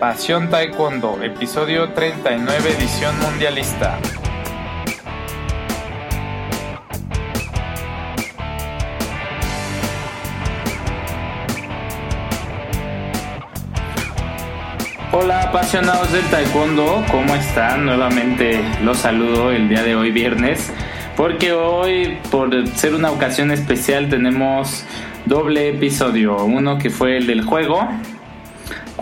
Pasión Taekwondo, episodio 39, edición mundialista. Hola apasionados del taekwondo, ¿cómo están? Nuevamente los saludo el día de hoy viernes, porque hoy por ser una ocasión especial tenemos doble episodio, uno que fue el del juego,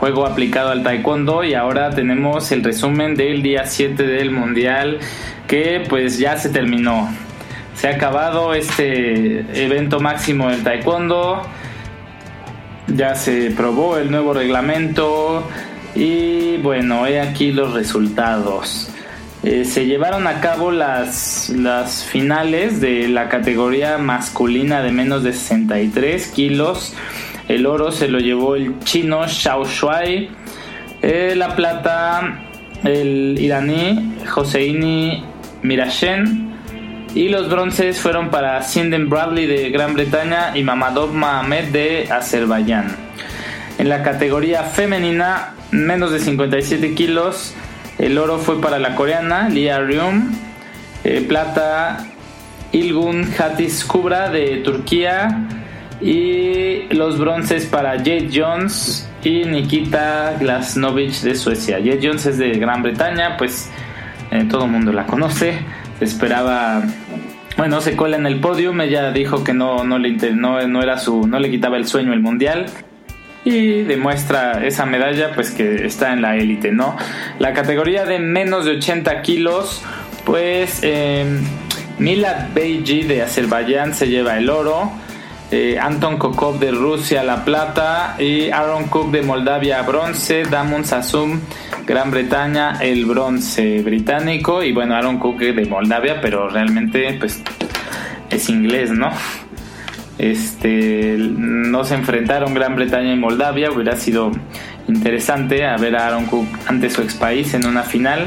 juego aplicado al taekwondo y ahora tenemos el resumen del día 7 del mundial que pues ya se terminó. Se ha acabado este evento máximo del taekwondo, ya se probó el nuevo reglamento, y bueno, he aquí los resultados. Eh, se llevaron a cabo las, las finales de la categoría masculina de menos de 63 kilos. El oro se lo llevó el chino Xiao Shuai. Eh, la plata el iraní Joseini Mirashen. Y los bronces fueron para Sinden Bradley de Gran Bretaña y Mamadov Mahamed de Azerbaiyán. En la categoría femenina menos de 57 kilos. El oro fue para la coreana Lia Ryum. Eh, plata Ilgun Hatis Kubra de Turquía. Y los bronces para Jade Jones y Nikita Glasnovich de Suecia. Jade Jones es de Gran Bretaña, pues eh, todo el mundo la conoce. Esperaba bueno, se cola en el podio, ella dijo que no, no, le, no, no, era su, no le quitaba el sueño el mundial y demuestra esa medalla pues que está en la élite, ¿no? La categoría de menos de 80 kilos, pues eh, Milad Beiji de Azerbaiyán se lleva el oro. Eh, Anton Kokov de Rusia la plata y Aaron Cook de Moldavia bronce, Damun Sasum Gran Bretaña el bronce británico y bueno Aaron Cook de Moldavia pero realmente pues es inglés, ¿no? Este, no se enfrentaron Gran Bretaña y Moldavia, hubiera sido interesante a ver a Aaron Cook ante su ex país en una final.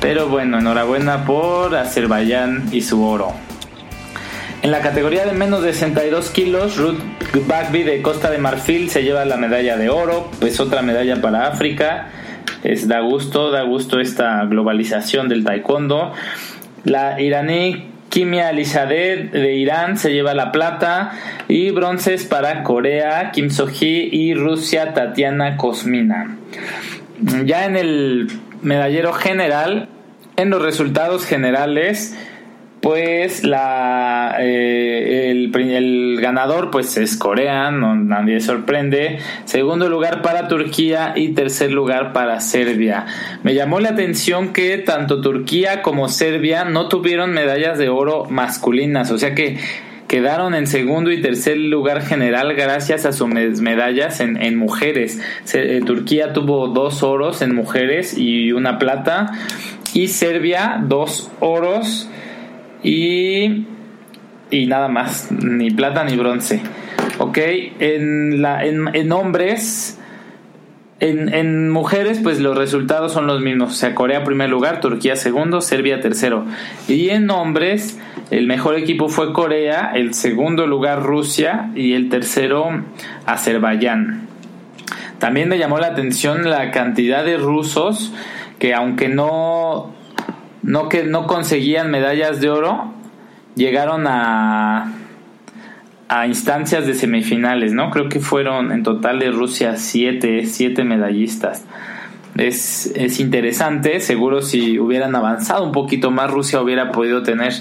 Pero bueno, enhorabuena por Azerbaiyán y su oro. En la categoría de menos de 62 kilos, Ruth Bagby de Costa de Marfil se lleva la medalla de oro, pues otra medalla para África. Es, da gusto, da gusto esta globalización del taekwondo. La iraní Kimia Alizadeh de Irán se lleva la plata y bronces para Corea, Kim So-hee y Rusia, Tatiana Kosmina. Ya en el medallero general, en los resultados generales, pues eh, el, ganador pues es Corea, nadie sorprende. Segundo lugar para Turquía y tercer lugar para Serbia. Me llamó la atención que tanto Turquía como Serbia no tuvieron medallas de oro masculinas, o sea que quedaron en segundo y tercer lugar general gracias a sus medallas en, en mujeres. Eh, Turquía tuvo dos oros en mujeres y una plata y Serbia dos oros y, y nada más, ni plata ni bronce. Ok, en, la, en, hombres, en, en, mujeres, pues los resultados son los mismos. O sea, Corea primer lugar, Turquía segundo, Serbia tercero. Y en hombres, el mejor equipo fue Corea, el segundo lugar Rusia y el tercero Azerbaiyán. También me llamó la atención la cantidad de rusos que aunque no no que no conseguían medallas de oro, llegaron a a instancias de semifinales, ¿no? Creo que fueron en total de Rusia siete, siete medallistas. Es, es interesante, seguro si hubieran avanzado un poquito más, Rusia hubiera podido tener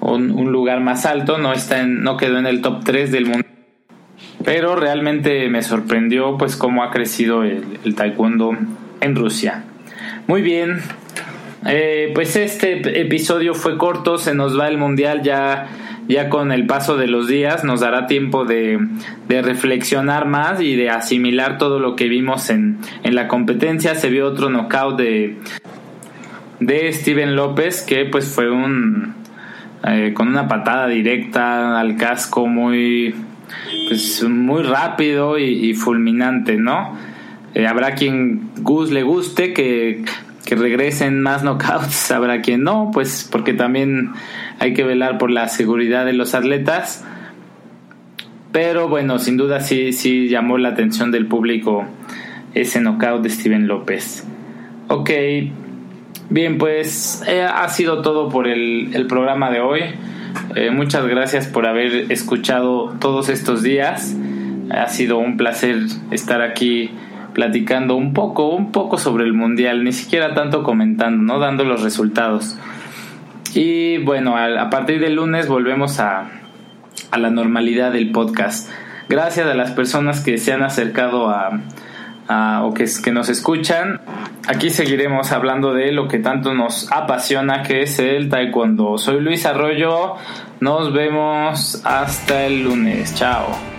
un, un lugar más alto, no, está en, no quedó en el top 3 del mundo. Pero realmente me sorprendió pues cómo ha crecido el, el taekwondo en Rusia. Muy bien, eh, pues este episodio fue corto, se nos va el mundial ya, ya con el paso de los días, nos dará tiempo de, reflexionar más y de asimilar todo lo que vimos en, la competencia. Se vio otro knockout de, de Steven López que pues fue un eh, con una patada directa al casco muy pues muy rápido y, fulminante, ¿no? Eh, habrá quien Gus le guste que que regresen más knockouts, habrá quien no, pues porque también hay que velar por la seguridad de los atletas. Pero bueno, sin duda sí, sí llamó la atención del público ese knockout de Steven López. Ok, bien, pues eh, ha sido todo por el, el programa de hoy. Eh, muchas gracias por haber escuchado todos estos días. Ha sido un placer estar aquí platicando un poco, un poco sobre el mundial, ni siquiera tanto comentando, no dando los resultados. Y bueno, a, partir del lunes volvemos a, a la normalidad del podcast. Gracias a las personas que se han acercado a, o que, que nos escuchan. Aquí seguiremos hablando de lo que tanto nos apasiona, que es el taekwondo. Soy Luis Arroyo, nos vemos hasta el lunes, chao.